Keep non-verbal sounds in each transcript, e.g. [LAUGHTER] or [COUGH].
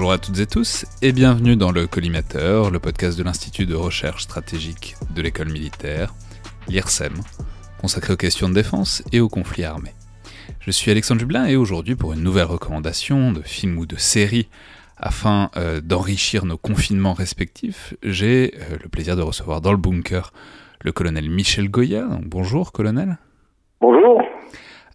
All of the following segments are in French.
Bonjour à toutes et tous et bienvenue dans le Collimateur, le podcast de l'Institut de recherche stratégique de l'école militaire, l'IRSEM, consacré aux questions de défense et aux conflits armés. Je suis Alexandre Dublin et aujourd'hui pour une nouvelle recommandation de film ou de série afin euh, d'enrichir nos confinements respectifs, j'ai euh, le plaisir de recevoir dans le bunker le colonel Michel Goya. bonjour colonel. Bonjour.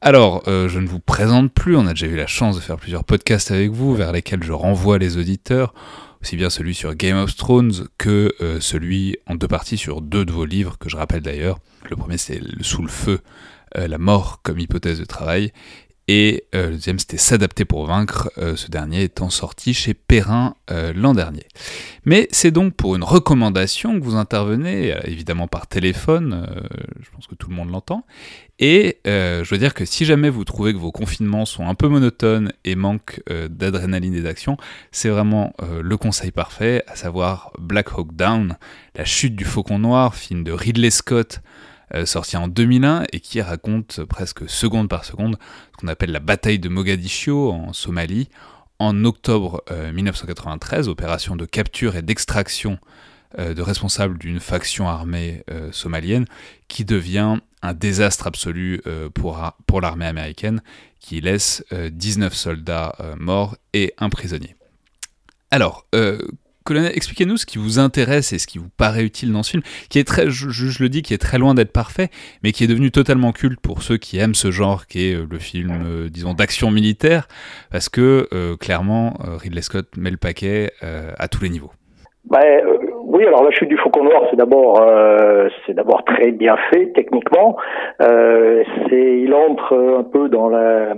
Alors, euh, je ne vous présente plus, on a déjà eu la chance de faire plusieurs podcasts avec vous vers lesquels je renvoie les auditeurs, aussi bien celui sur Game of Thrones que euh, celui en deux parties sur deux de vos livres, que je rappelle d'ailleurs. Le premier c'est Sous le feu, euh, la mort comme hypothèse de travail, et le deuxième c'était S'adapter pour vaincre, ce dernier étant sorti chez Perrin l'an dernier. Mais c'est donc pour une recommandation que vous intervenez, évidemment par téléphone, je pense que tout le monde l'entend, et euh, je veux dire que si jamais vous trouvez que vos confinements sont un peu monotones et manquent euh, d'adrénaline et d'action, c'est vraiment euh, le conseil parfait, à savoir Black Hawk Down, la chute du faucon noir, film de Ridley Scott, sorti en 2001 et qui raconte presque seconde par seconde ce qu'on appelle la bataille de Mogadiscio en Somalie. En octobre 1993, opération de capture et d'extraction de responsables d'une faction armée somalienne qui devient un désastre absolu euh, pour, pour l'armée américaine qui laisse 19 euh, soldats euh, morts et un prisonnier. Alors, colonel, expliquez-nous ce qui vous intéresse et ce qui vous paraît utile dans ce film, qui est très, je, le dis, qui est très loin d'être parfait, mais qui est devenu totalement culte pour ceux qui aiment ce genre, qui est le film, disons, d'action militaire, parce que clairement, Ridley Scott met le paquet à tous les niveaux. Bah, oui, alors la chute du Faucon Noir, c'est d'abord euh, c'est d'abord très bien fait techniquement. Euh, c'est il entre un peu dans la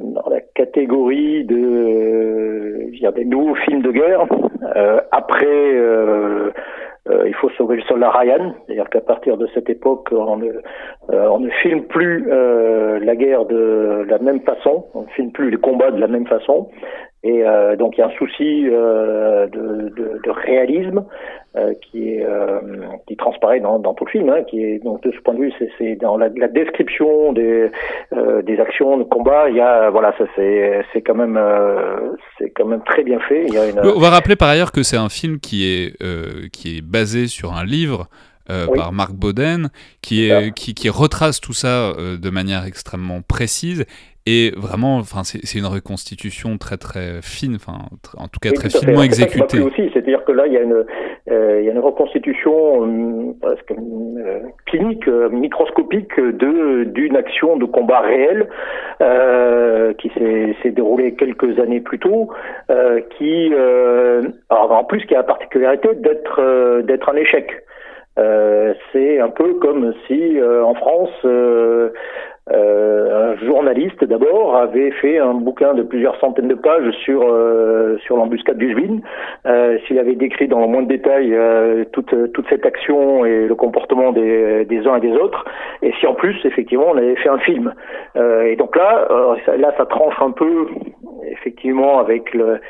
dans la catégorie de euh, des nouveaux films de guerre. Euh, après, euh, il faut sauver le soldat Ryan, c'est-à-dire qu'à partir de cette époque, on ne, on ne filme plus la guerre de la même façon, on ne filme plus les combats de la même façon. Et euh, donc il y a un souci euh, de, de, de, réalisme euh, qui est qui transparaît dans, dans, tout le film. Hein, qui est donc de ce point de vue, c'est dans la, la, description des des actions de combat. Il y a voilà, ça c'est c'est quand même c'est quand même très bien fait. Il y a une... On va rappeler par ailleurs que c'est un film qui est qui est basé sur un livre. par Marc Boden, qui, est, qui, qui, retrace tout ça de manière extrêmement précise et vraiment, enfin, c'est une reconstitution très très fine, enfin, en tout cas très finement exécutée. aussi, c'est-à-dire que là, il y a une, euh, il y a une reconstitution euh, presque euh, clinique, microscopique de d'une action de combat réel qui s'est déroulée quelques années plus tôt, qui, alors, en plus, qui a la particularité d'être d'être un échec. c'est un peu comme si en France euh, un journaliste d'abord avait fait un bouquin de plusieurs centaines de pages sur euh, sur l'embuscade du Zvin. Euh, S'il avait décrit dans le moins de détails euh, toute toute cette action et le comportement des, des uns et des autres, et si en plus effectivement on avait fait un film. Euh, et donc là là ça tranche un peu effectivement avec le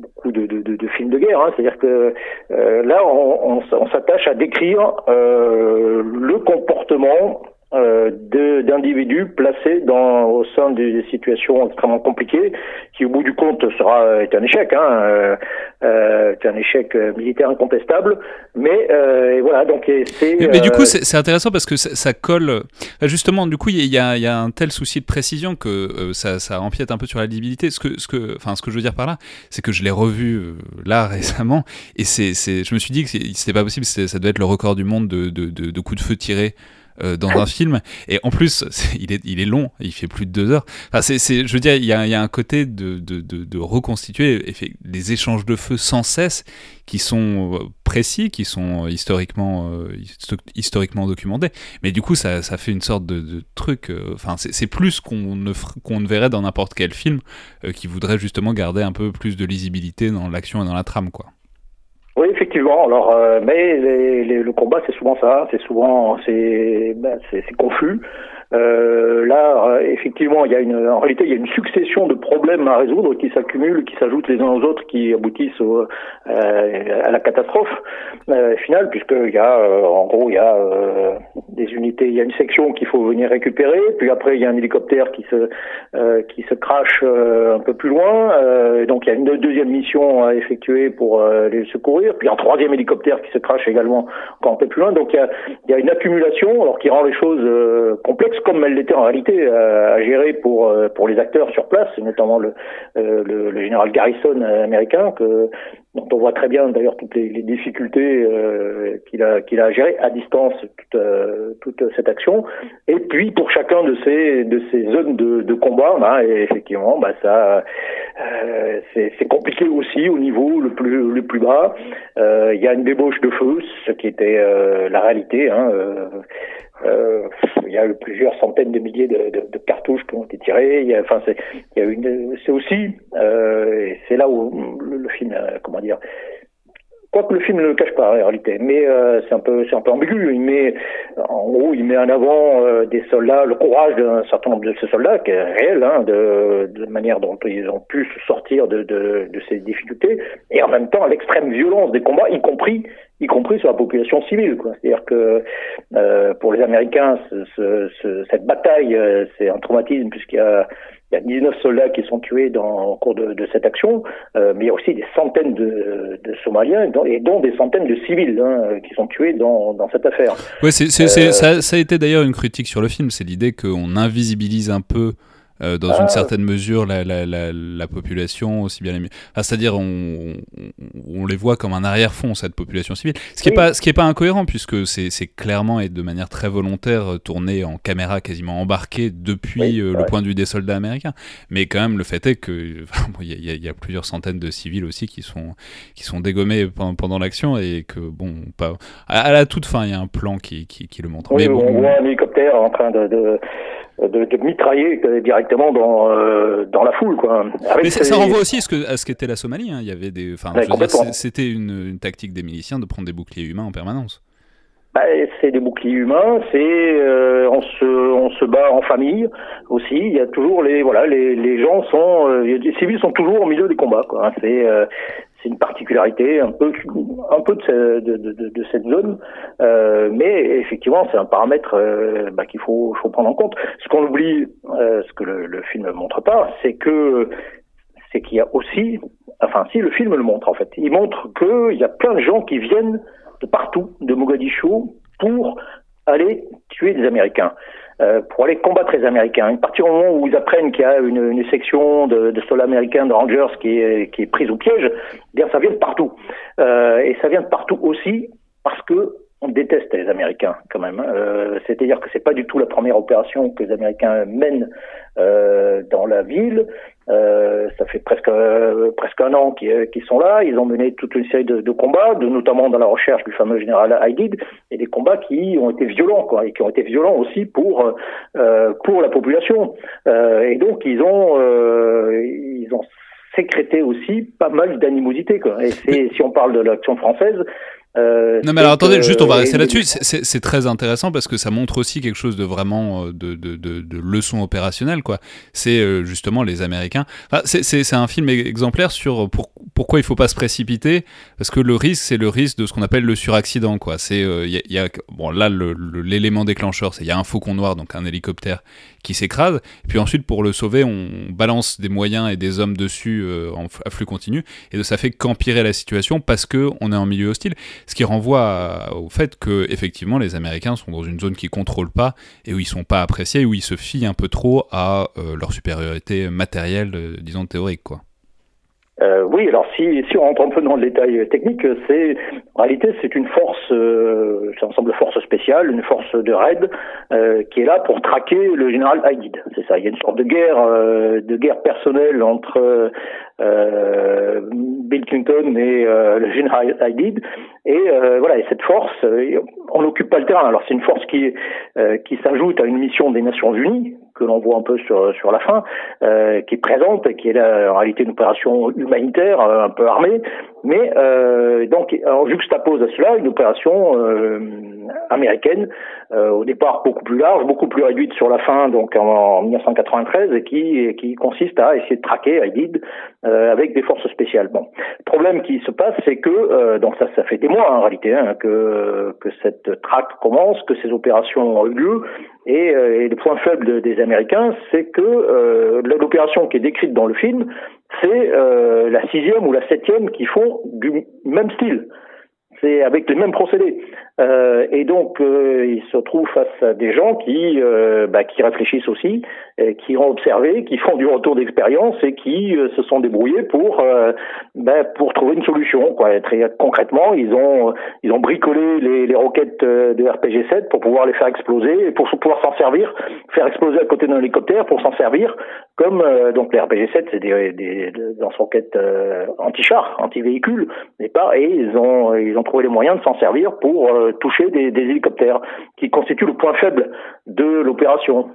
beaucoup de, de, de, films de guerre. Hein. C'est-à-dire que là, on, on, on s'attache à décrire le comportement euh, d'individus placés dans, au sein des situations extrêmement compliquées, qui au bout du compte sera est un échec, hein, euh, euh est un échec euh, militaire incontestable. Mais euh, voilà, donc c'est. Mais, du coup, c'est intéressant parce que ça, ça, colle. Justement, du coup, il y a, y a, un tel souci de précision que ça, ça, empiète un peu sur la lisibilité. Ce que, ce que, enfin, ce que je veux dire par là, c'est que je l'ai revu là [LAUGHS] récemment et c'est, je me suis dit que c'était pas possible. Ça devait être le record du monde de, de, de, de coups de feu tirés euh, dans un film. Et en plus, [LAUGHS] il est, il est long, il fait plus de deux heures. Enfin, c'est, je veux dire, il y a, y a un côté de, de, de, de reconstituer les échanges de feu sans cesse qui sont euh, précis, qui sont historiquement, euh, historiquement documentés. Mais du coup, ça, ça fait une sorte de, de truc. Enfin, c'est plus qu'on ne, qu'on ne verrait dans n'importe quel film qui voudrait justement garder un peu plus de lisibilité dans l'action et dans la trame, quoi. Oui, effectivement. Alors, euh, mais les, les, le combat, c'est souvent ça. C'est souvent, c'est, ben, c'est confus. Euh, là, effectivement, il y a une, en réalité, il y a une succession de problèmes à résoudre qui s'accumulent, qui s'ajoutent les uns aux autres, qui aboutissent au, à la catastrophe finale, puisqu'il y a, en gros, il y a des unités, il y a une section qu'il faut venir récupérer, puis après il y a un hélicoptère qui se qui se crache un peu plus loin, donc il y a une deuxième mission à effectuer pour les secourir, puis un troisième hélicoptère qui se crache également encore un peu plus loin. Donc il y a, il y a une accumulation, alors qui rend les choses euh, comme elles l'étaient en réalité euh, à gérer pour euh, pour les acteurs sur place, notamment le, le, le général Garrison américain que dont on voit très bien d'ailleurs toutes les, difficultés euh, qu'il a qu'il a géré à distance toute, euh, toute cette action et puis pour chacun de ces de ces zones de, de combat bah, et effectivement bah ça euh, c'est compliqué aussi au niveau le plus le plus bas il y a une débauche de feu ce qui était la réalité hein, il y a eu plusieurs centaines de milliers de, cartouches qui ont été tirées. Enfin, c'est, aussi, c'est là où le, le film, comment Quoique le film ne le cache pas en réalité, mais euh, c'est un peu c'est ambigu. Il met en gros il met en avant euh, des soldats, le courage d'un certain nombre de ces soldats qui est réel, hein, de, de manière dont ils ont pu sortir de, ces difficultés, et en même temps l'extrême violence des combats, y compris y compris sur la population civile. C'est-à-dire que euh, pour les Américains, ce, ce, ce, cette bataille, euh, c'est un traumatisme puisqu'il y a il y a 19 soldats qui sont tués dans, au cours de, de cette action, euh, mais il y a aussi des centaines de, de Somaliens et dont, et dont, des centaines de civils hein, qui sont tués dans, dans cette affaire. Ouais, c'est, c'est, euh, ça, ça, a été d'ailleurs une critique sur le film, c'est l'idée qu'on invisibilise un peu euh, dans ah, une certaine mesure la, la, la, la, population aussi bien les... enfin, c'est-à-dire on, on, les voit comme un arrière-fond cette population civile. Ce qui est pas ce qui est pas incohérent puisque c'est, clairement et de manière très volontaire euh, tourné en caméra quasiment embarquée depuis oui, euh, le point de vue des soldats américains. Mais quand même le fait est que [LAUGHS] enfin, bon, y, a, y, a plusieurs centaines de civils aussi qui sont qui sont dégommés pendant, pendant l'action et que bon pas à, à la toute fin il y a un plan qui, qui, qui le montre. Oui, mais bon, on voit un hélicoptère en train de, de de, de mitrailler directement dans euh, dans la foule quoi. Avec Mais ça, ça renvoie aussi à ce que à ce qu'était la Somalie. Hein. Il y avait des, enfin, ouais, c'était une, une, tactique des miliciens de prendre des boucliers humains en permanence. Bah, c'est des boucliers humains, c'est euh, on se on se bat en famille aussi. Il y a toujours les voilà les les gens sont euh, les civils sont toujours au milieu des combats quoi. C'est euh, c'est une particularité un peu un peu de, cette zone, euh, mais effectivement c'est un paramètre euh, bah, qu'il faut, prendre en compte. Ce qu'on oublie, euh, ce que le, le film ne montre pas, c'est que c'est qu'il y a aussi, enfin si le film le montre en fait, il montre qu'il y a plein de gens qui viennent de partout, de Mogadiscio, pour aller tuer des Américains. Euh, pour aller combattre les Américains. À partir du moment où ils apprennent qu'il y a une, une section de, de, soldats américains, de Rangers, qui est, qui est prise au piège, eh bien ça vient de partout. Euh, et ça vient de partout aussi parce que on déteste les Américains quand même. Euh, C'est-à-dire que c'est pas du tout la première opération que les Américains mènent euh, dans la ville. Euh, ça fait presque euh, presque un an qu'ils sont là. Ils ont mené toute une série de, de combats, de, notamment dans la recherche du fameux général Haïdid, et des combats qui ont été violents, quoi, et qui ont été violents aussi pour euh, pour la population. Euh, et donc ils ont ils ont sécrété aussi pas mal d'animosité. Et si on parle de l'action française, euh, non mais alors attendez, juste on va rester là-dessus. C'est très intéressant parce que ça montre aussi quelque chose de vraiment euh, de, de, de, de leçon opérationnelle quoi. C'est euh, justement les Américains. Enfin, c'est un film exemplaire sur pour, pourquoi il faut pas se précipiter parce que le risque c'est le risque de ce qu'on appelle le suraccident quoi. C'est il euh, y, y, a bon là l'élément le, déclencheur c'est il y a un faucon noir donc un hélicoptère qui s'écrase. Et puis ensuite, pour le sauver, on balance des moyens et des hommes dessus euh, en, à flux continu. Et ça fait qu'empirer la situation parce que on est en milieu hostile. Ce qui renvoie à, au fait que effectivement, les Américains sont dans une zone qu'ils contrôlent pas et où ils sont pas appréciés, où ils se fient un peu trop à euh, leur supériorité matérielle, euh, disons théorique, quoi. Euh, oui, alors si, on rentre un peu dans le détail technique, c'est en réalité c'est une force, euh, c'est un ensemble de forces spéciales, une force de raid euh, qui est là pour traquer le général Haïdid. C'est ça. Il y a une sorte de guerre, euh, de guerre personnelle entre Bill Clinton et le général Haïdid. Et voilà, et cette force, on n'occupe pas le terrain. Alors c'est une force qui qui s'ajoute à une mission des Nations Unies que l'on voit un peu sur sur la fin, euh, qui est présente, qui est là, en réalité une opération humanitaire, euh, un peu armée, mais euh, donc on juxtapose à cela une opération euh, américaine, euh, au départ beaucoup plus large, beaucoup plus réduite sur la fin, donc en, 1993, et qui qui consiste à essayer de traquer IDID euh, avec des forces spéciales. Bon, le problème qui se passe, c'est que donc ça ça fait des mois en réalité hein, que que cette traque commence, que ces opérations ont eu lieu, et, et le point faible des Américains, c'est que l'opération qui est décrite dans le film, c'est euh, la sixième ou la septième qui font du même style. C'est avec les mêmes procédés. Euh, et donc, euh, il se trouve face à des gens qui, euh, bah, qui réfléchissent aussi, qui ont observé, qui font du retour d'expérience et qui se sont débrouillés pour, bah, pour trouver une solution. Quoi. Très concrètement, ils ont, ils ont bricolé les, les roquettes de RPG-7 pour pouvoir les faire exploser et pour pouvoir s'en servir, faire exploser à côté d'un hélicoptère pour s'en servir comme donc les RPG-7, c'est des, des, lance-roquettes anti-char, anti-véhicules, et et ils ont, ils ont trouvé les moyens de s'en servir pour toucher des, des, hélicoptères, qui constituent le point faible de l'opération.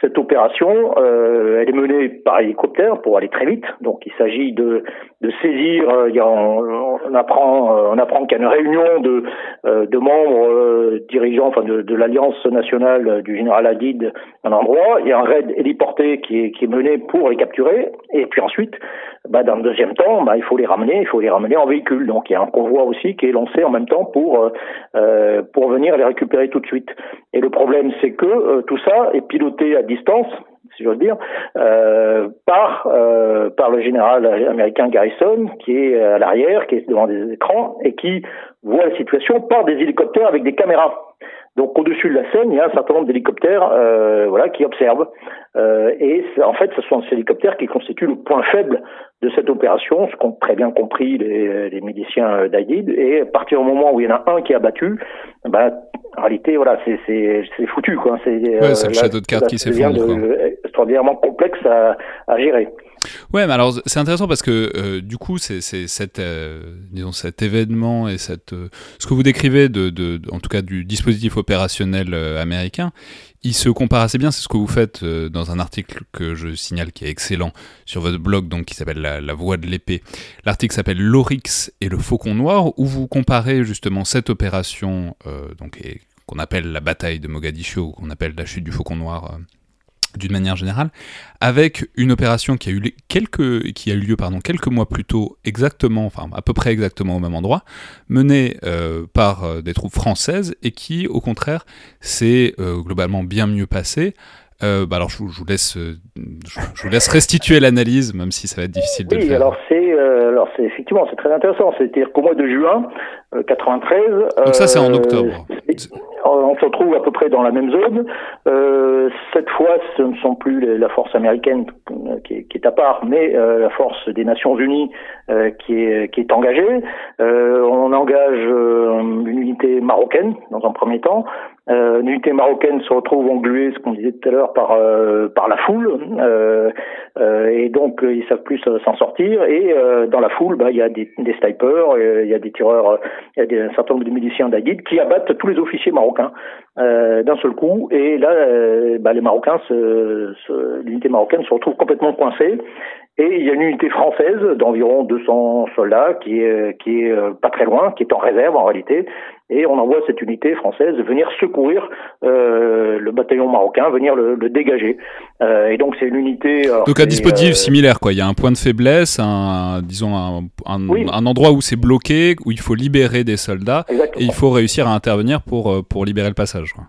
Cette opération, euh, elle est menée par hélicoptère pour aller très vite. Donc, il s'agit de, de saisir. Euh, on, on, apprend, euh, on apprend qu'il y a une réunion de, euh, de membres dirigeants, enfin de, de l'alliance nationale du général Hadid, un endroit. Il y a un raid héliporté qui est, qui est mené pour les capturer. Et puis ensuite, bah, dans le deuxième temps, bah, il faut les ramener. Il faut les ramener en véhicule. Donc, il y a un convoi aussi qui est lancé en même temps pour pour venir les récupérer tout de suite. Et le problème, c'est que tout ça est piloté à distance, si j'ose dire, euh, par euh, par le général américain Garrison, qui est à l'arrière, qui est devant des écrans et qui voit la situation par des hélicoptères avec des caméras. Donc au-dessus de la scène, il y a un certain nombre d'hélicoptères, euh, voilà, qui observent. Euh, et en fait, ce sont ces hélicoptères qui constituent le point faible de cette opération, ce qu'ont très bien compris les, les miliciens d'Aïdid. Et à partir du moment où il y en a un qui est abattu, ben, en réalité, voilà, c'est foutu, quoi. C'est ouais, euh, le château de cartes qui s'effondre. extraordinairement complexe à, à gérer. Ouais, mais alors c'est intéressant parce que euh, du coup, euh, cet événement et euh, ce que vous décrivez, en tout cas du dispositif opérationnel américain, il se compare assez bien. C'est ce que vous faites dans un article que je signale qui est excellent sur votre blog, donc qui s'appelle la, la, Voix de l'épée. L'article s'appelle L'Oryx et le Faucon Noir, où vous comparez justement cette opération, donc qu'on appelle la bataille de Mogadiscio, qu'on appelle la chute du Faucon Noir d'une manière générale, avec une opération qui a eu, quelques, qui a eu lieu pardon, quelques mois plus tôt, exactement, enfin à peu près exactement au même endroit, menée euh, par euh, des troupes françaises et qui, au contraire, s'est euh, globalement bien mieux passée. bah alors je, vous laisse, je, vous laisse restituer l'analyse, même si ça va être difficile de le faire. alors c'est, alors c'est effectivement c'est très intéressant. C'est-à-dire qu'au mois de juin 93. Donc ça c'est en octobre on se retrouve à peu près dans la même zone. Euh, cette fois, ce ne sont plus la force américaine qui est, qui est à part, mais euh, la force des Nations Unies euh, qui, est, qui est engagée. Euh, on engage une unité marocaine dans un premier temps. Euh, l'unité marocaine se retrouve engluée, ce qu'on disait tout à l'heure, par par la foule, et donc ils savent plus s'en sortir. Et dans la foule, bah, il y a des, des snipers, il y a des tireurs, il y a des, un certain nombre de miliciens d'Aguid qui abattent tous les officiers marocains euh, d'un seul coup. Et là, euh, bah, les Marocains, l'unité marocaine se retrouve complètement coincée. Et il y a une unité française d'environ 200 soldats qui est, qui est euh, pas très loin, qui est en réserve en réalité. Et on envoie cette unité française venir secourir euh, le bataillon marocain, venir le, le dégager. Euh, et donc c'est une unité. donc un dispositif similaire, quoi. Il y a un point de faiblesse, un, disons un, un, un endroit où c'est bloqué, où il faut libérer des soldats, et il faut réussir à intervenir pour pour libérer le passage. Quoi.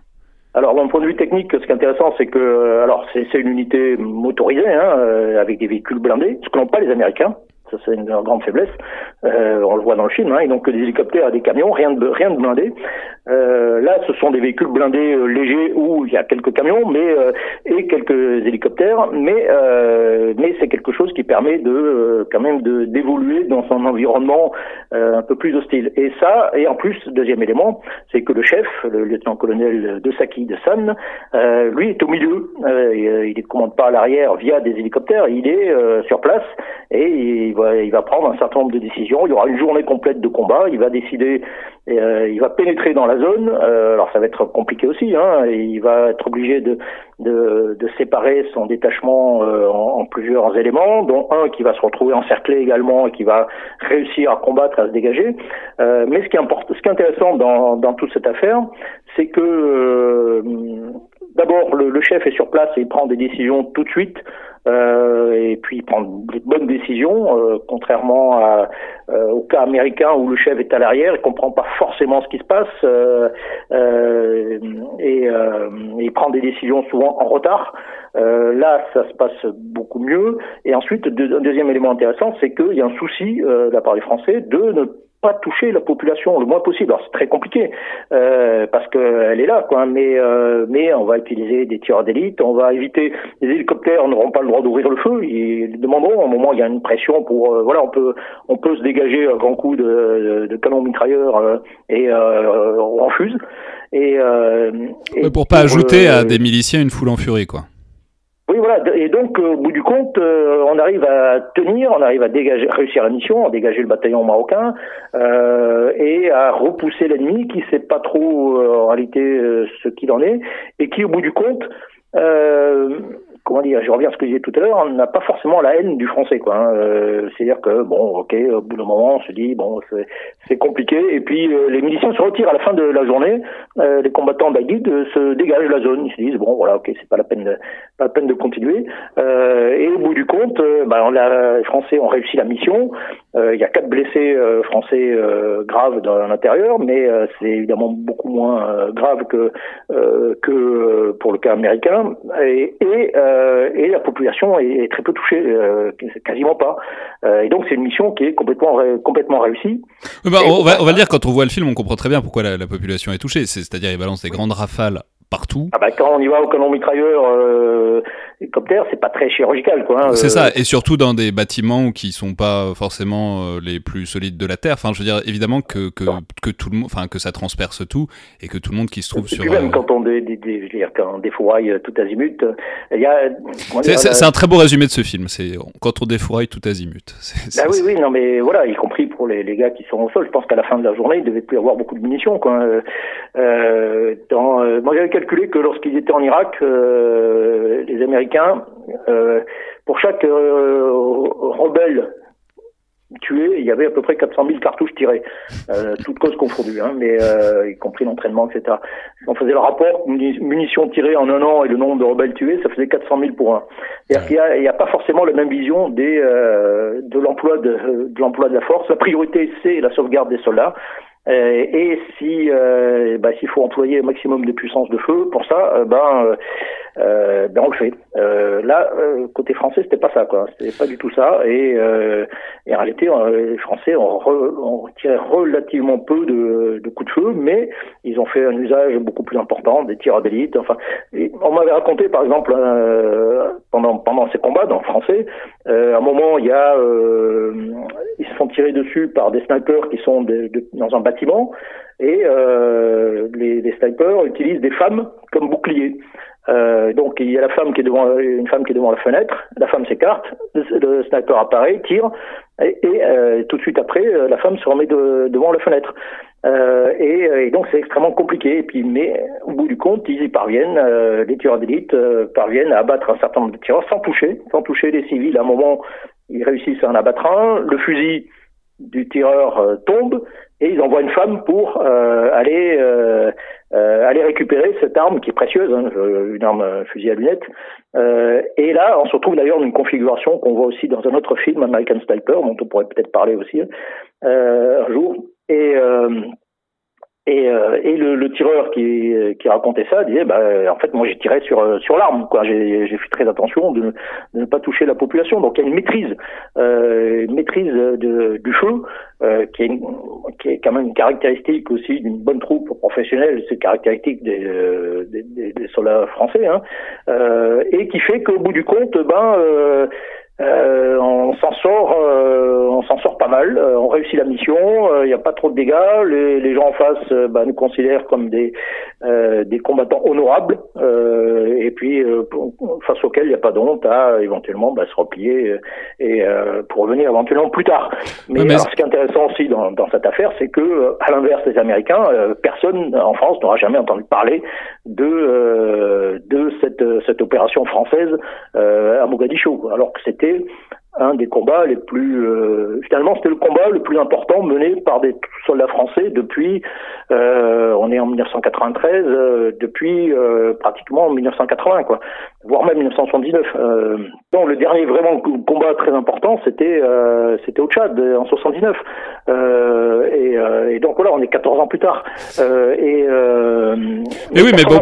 Alors, d'un point de vue technique, ce qui est intéressant, c'est que, euh, alors, c'est une unité motorisée, hein, euh, avec des véhicules blindés, ce que n'ont pas les Américains. Ça, c'est une grande faiblesse. Euh, on le voit dans le film. Hein, et donc, des hélicoptères des camions, rien de, rien de blindé. Euh, là, ce sont des véhicules blindés euh, légers où il y a quelques camions, mais euh, et quelques hélicoptères, mais euh, mais c'est quelque chose qui permet de quand même de d'évoluer dans son environnement un peu plus hostile. Et ça, et en plus, deuxième élément, c'est que le chef, le lieutenant-colonel de Saki de San, lui est au milieu. il ne commande pas à l'arrière via des hélicoptères, il est sur place et il va, il va prendre un certain nombre de décisions. Il y aura une journée complète de combat. Il va décider, euh, il va pénétrer dans la zone. Euh, alors ça va être compliqué aussi. Hein, il va être obligé de, de, de séparer son détachement euh, en, plusieurs éléments, dont un qui va se retrouver encerclé également et qui va réussir à combattre, à se dégager. Euh, mais ce qui, importe, ce qui est intéressant dans, dans toute cette affaire, c'est que euh, d'abord le, chef est sur place et il prend des décisions tout de suite. Euh, et puis il prend de bonnes décisions, euh, contrairement euh, au cas américain où le chef est à l'arrière, il comprend pas forcément ce qui se passe et, il prend des décisions souvent en retard. là, ça se passe beaucoup mieux. Et ensuite, un deuxième élément intéressant, c'est qu'il y a un souci de la part des Français de ne pas toucher la population le moins possible. Alors c'est très compliqué euh, parce qu'elle est là, quoi. Mais euh, mais on va utiliser des tireurs d'élite, on va éviter les hélicoptères n'auront pas le droit d'ouvrir le feu. Ils demanderont à un moment il y a une pression pour euh, voilà on peut on peut se dégager un grand coup de, de, de canon mitrailleur euh, et euh, on refuse. Et, et pour pas ajouter à des miliciens une foule en furie quoi. Oui, voilà. Et donc, au bout du compte, euh, on arrive à tenir, on arrive à dégager, réussir la mission, à dégager le bataillon marocain euh, et à repousser l'ennemi qui sait pas trop euh, en réalité ce qu'il en est et qui, au bout du compte, comment dire, je reviens à ce que je disais tout à l'heure, on n'a pas forcément la haine du français, quoi. Hein. Euh, C'est-à-dire que bon, ok, au bout d'un moment, on se dit bon, c'est compliqué, et puis euh, les miliciens se retirent à la fin de la journée, euh, les combattants d'Aguid se dégagent de la zone, ils se disent bon, voilà, ok, c'est pas la peine, de, pas la peine de continuer, euh, et au bout du compte, on a, les Français ont réussi la mission. Il y a quatre blessés français graves dans l'intérieur, mais c'est évidemment beaucoup moins grave que que pour le cas américain, et, et euh, et la population est, très peu touchée, euh, quasiment pas. Euh, et donc c'est une mission qui est complètement complètement réussie. Bah, on, va, on va le dire quand on voit le film, on comprend très bien pourquoi la, la population est touchée. C'est-à-dire ils balancent des grandes rafales partout. Ah bah quand on y va au canon mitrailleur euh, hélicoptère, c'est pas très chirurgical quoi. Hein, c'est ça, et surtout dans des bâtiments qui sont pas forcément euh, les plus solides de la terre. Enfin, je veux dire évidemment que que, que tout le monde, enfin que ça transperce tout et que tout le monde qui se trouve sur. Puis même euh, quand on dé, dire, quand on défouraille tout azimut, il y a. C'est un très beau résumé de ce film. C'est quand on défouraille tout azimut. [LAUGHS] Ah oui oui non mais voilà, y compris pour les, les gars qui sont au sol. Je pense qu'à la fin de la journée, il devait plus avoir beaucoup de munitions quoi. Euh, dans, moi j'avais calculé que lorsqu'ils étaient en Irak, euh, les Américains, euh, pour chaque euh, rebelle tué, il y avait à peu près 400 000 cartouches tirées, euh, toutes causes confondues, hein, mais euh, y compris l'entraînement, etc. On faisait le rapport munitions tirées en un an et le nombre de rebelles tués, ça faisait 400 000 pour un. Il n'y a, a, pas forcément la même vision des, euh, de l'emploi de, de l'emploi de la force. La priorité, c'est la sauvegarde des soldats. Euh, et si euh, bah, s'il faut employer un maximum de puissance de feu pour ça, euh, ben, ben on le fait. là, côté français, c'était pas ça, quoi. C'était pas du tout ça. Et, et en réalité, les Français ont, ont, tiré relativement peu de, de, coups de feu, mais ils ont fait un usage beaucoup plus important des tirs d'élite. Enfin, on m'avait raconté, par exemple, pendant pendant ces combats, dans le français, à un moment, il y a ils se font tirer dessus par des snipers qui sont dans un bâtiment et euh, les, les, snipers utilisent des femmes comme boucliers. Euh, donc il y a la femme qui est devant une femme qui est devant la fenêtre, la femme s'écarte, le, le, sniper apparaît, tire et, euh, tout de suite après euh, la femme se remet de, devant la fenêtre. Euh, et, et, donc c'est extrêmement compliqué. Et puis mais au bout du compte ils y parviennent, les tueurs d'élite parviennent à abattre un certain nombre de tireurs sans toucher, sans toucher les civils. À un moment ils réussissent à en abattre un, le fusil du tireur tombe et ils envoient une femme pour euh, aller euh, euh, aller récupérer cette arme qui est précieuse, hein, une arme fusil à lunettes. et là, on se retrouve d'ailleurs dans une configuration qu'on voit aussi dans un autre film, American Sniper, dont on pourrait peut-être parler aussi un jour. Et et, euh, et le, le, tireur qui, qui racontait ça disait, bah, en fait, moi j'ai tiré sur sur l'arme, quoi. J'ai fait très attention de, de, ne pas toucher la population. Donc il y a une maîtrise, euh, une maîtrise de, du feu euh, qui, est qui est quand même une caractéristique aussi d'une bonne troupe professionnelle. C'est caractéristique des, euh, des, des, des, soldats français, hein, euh, et qui fait qu'au bout du compte, ben euh, on s'en sort, on s'en sort pas mal mal. on réussit la mission, il n'y a pas trop de dégâts. Les, les gens en face bah, nous considèrent comme des des combattants honorables. et puis face auxquels il n'y a pas d'honte à éventuellement bah, se replier et pour revenir éventuellement plus tard. Mais, alors, ce qui est intéressant aussi dans, dans cette affaire, c'est que à l'inverse des Américains, personne en France n'aura jamais entendu parler de de cette cette opération française à Mogadiscio, alors que c'était un des combats les plus euh, finalement c'était le combat le plus important mené par des soldats français depuis euh, on est en 1993 euh, depuis pratiquement 1980 quoi. Voire même 1979 donc le dernier vraiment combat très important c'était c'était au Tchad en 79 et, et, donc voilà on est 14 ans plus tard. Et, oui mais bon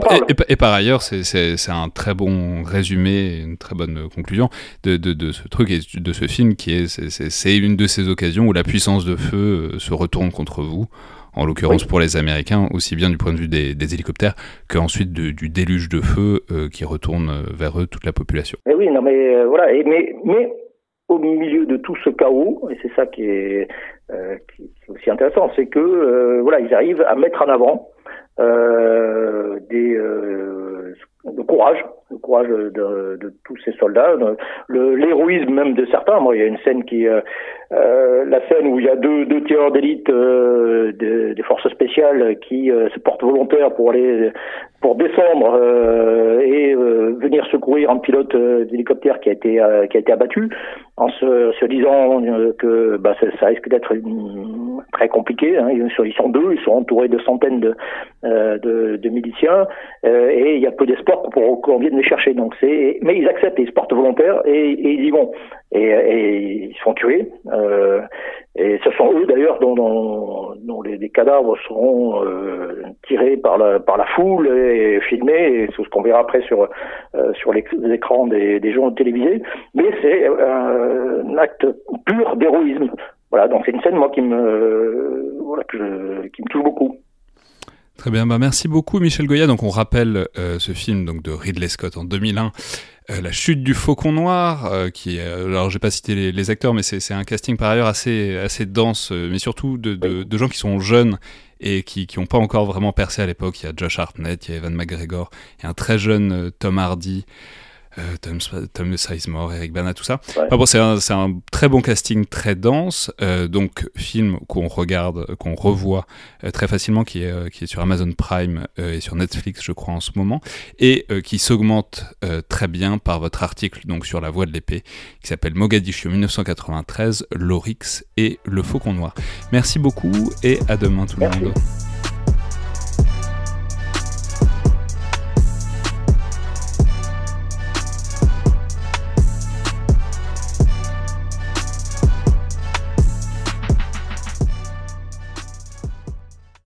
et, par ailleurs c'est c'est un très bon résumé une très bonne conclusion de, de, de ce truc et de ce film qui est c'est une de ces occasions où la puissance de feu euh, se retourne contre vous en l'occurrence pour les Américains, aussi bien du point de vue des, hélicoptères qu'ensuite du déluge de feu euh, qui retourne euh, vers eux toute la population. Et oui, non, mais voilà, et, mais, mais au milieu de tout ce chaos, et c'est ça qui est, qui est, aussi intéressant, c'est que voilà, ils arrivent à mettre en avant des de courage, le courage de, de, tous ces soldats, l'héroïsme même de certains. Moi, il y a une scène qui, euh, euh la scène où il y a deux, deux tireurs d'élite euh, des, des, forces spéciales qui euh, se portent volontaires pour aller pour descendre euh, et venir secourir un pilote d'hélicoptère qui a été qui a été abattu, en se, se disant que bah, ça, ça risque d'être très compliqué. Hein. Ils, sont, ils sont deux, ils sont entourés de centaines de, de, de miliciens et il y a peu d'espoir pour qu'on vienne les chercher. Donc c'est, mais ils acceptent, ils se portent volontaires et, ils y vont. Et, ils se font tuer. Euh, et ce sont eux d'ailleurs dont, les, cadavres seront euh, tirés par la, par la foule et filmés. Et c'est ce qu'on verra après sur, euh, sur les, écrans des, des journaux télévisés. Mais c'est un acte pur d'héroïsme. Voilà, donc c'est une scène moi qui me, voilà, qui me touche beaucoup. Très bien, bah merci beaucoup Michel Goya. Donc on rappelle euh, ce film donc de Ridley Scott en 2001, euh, La chute du faucon noir, euh, qui alors j'ai pas cité les, les acteurs, mais c'est un casting par ailleurs assez assez dense, mais surtout de, de, de, gens qui sont jeunes et qui qui ont pas encore vraiment percé à l'époque. Il y a Josh Hartnett, il y a Evan McGregor, il y a un très jeune Tom Hardy. Euh, Tom, Tom Sizemore, Eric Bana, tout ça. bon, c'est un, un, très bon casting, très dense. Euh, donc, film qu'on regarde, qu'on revoit euh, très facilement, qui est, qui est sur Amazon Prime et sur Netflix, je crois, en ce moment, et qui s'augmente très bien par votre article donc sur La Voix de l'épée, qui s'appelle Mogadiscio 1993, l'Orix et le Faucon Noir. Merci beaucoup et à demain tout le monde.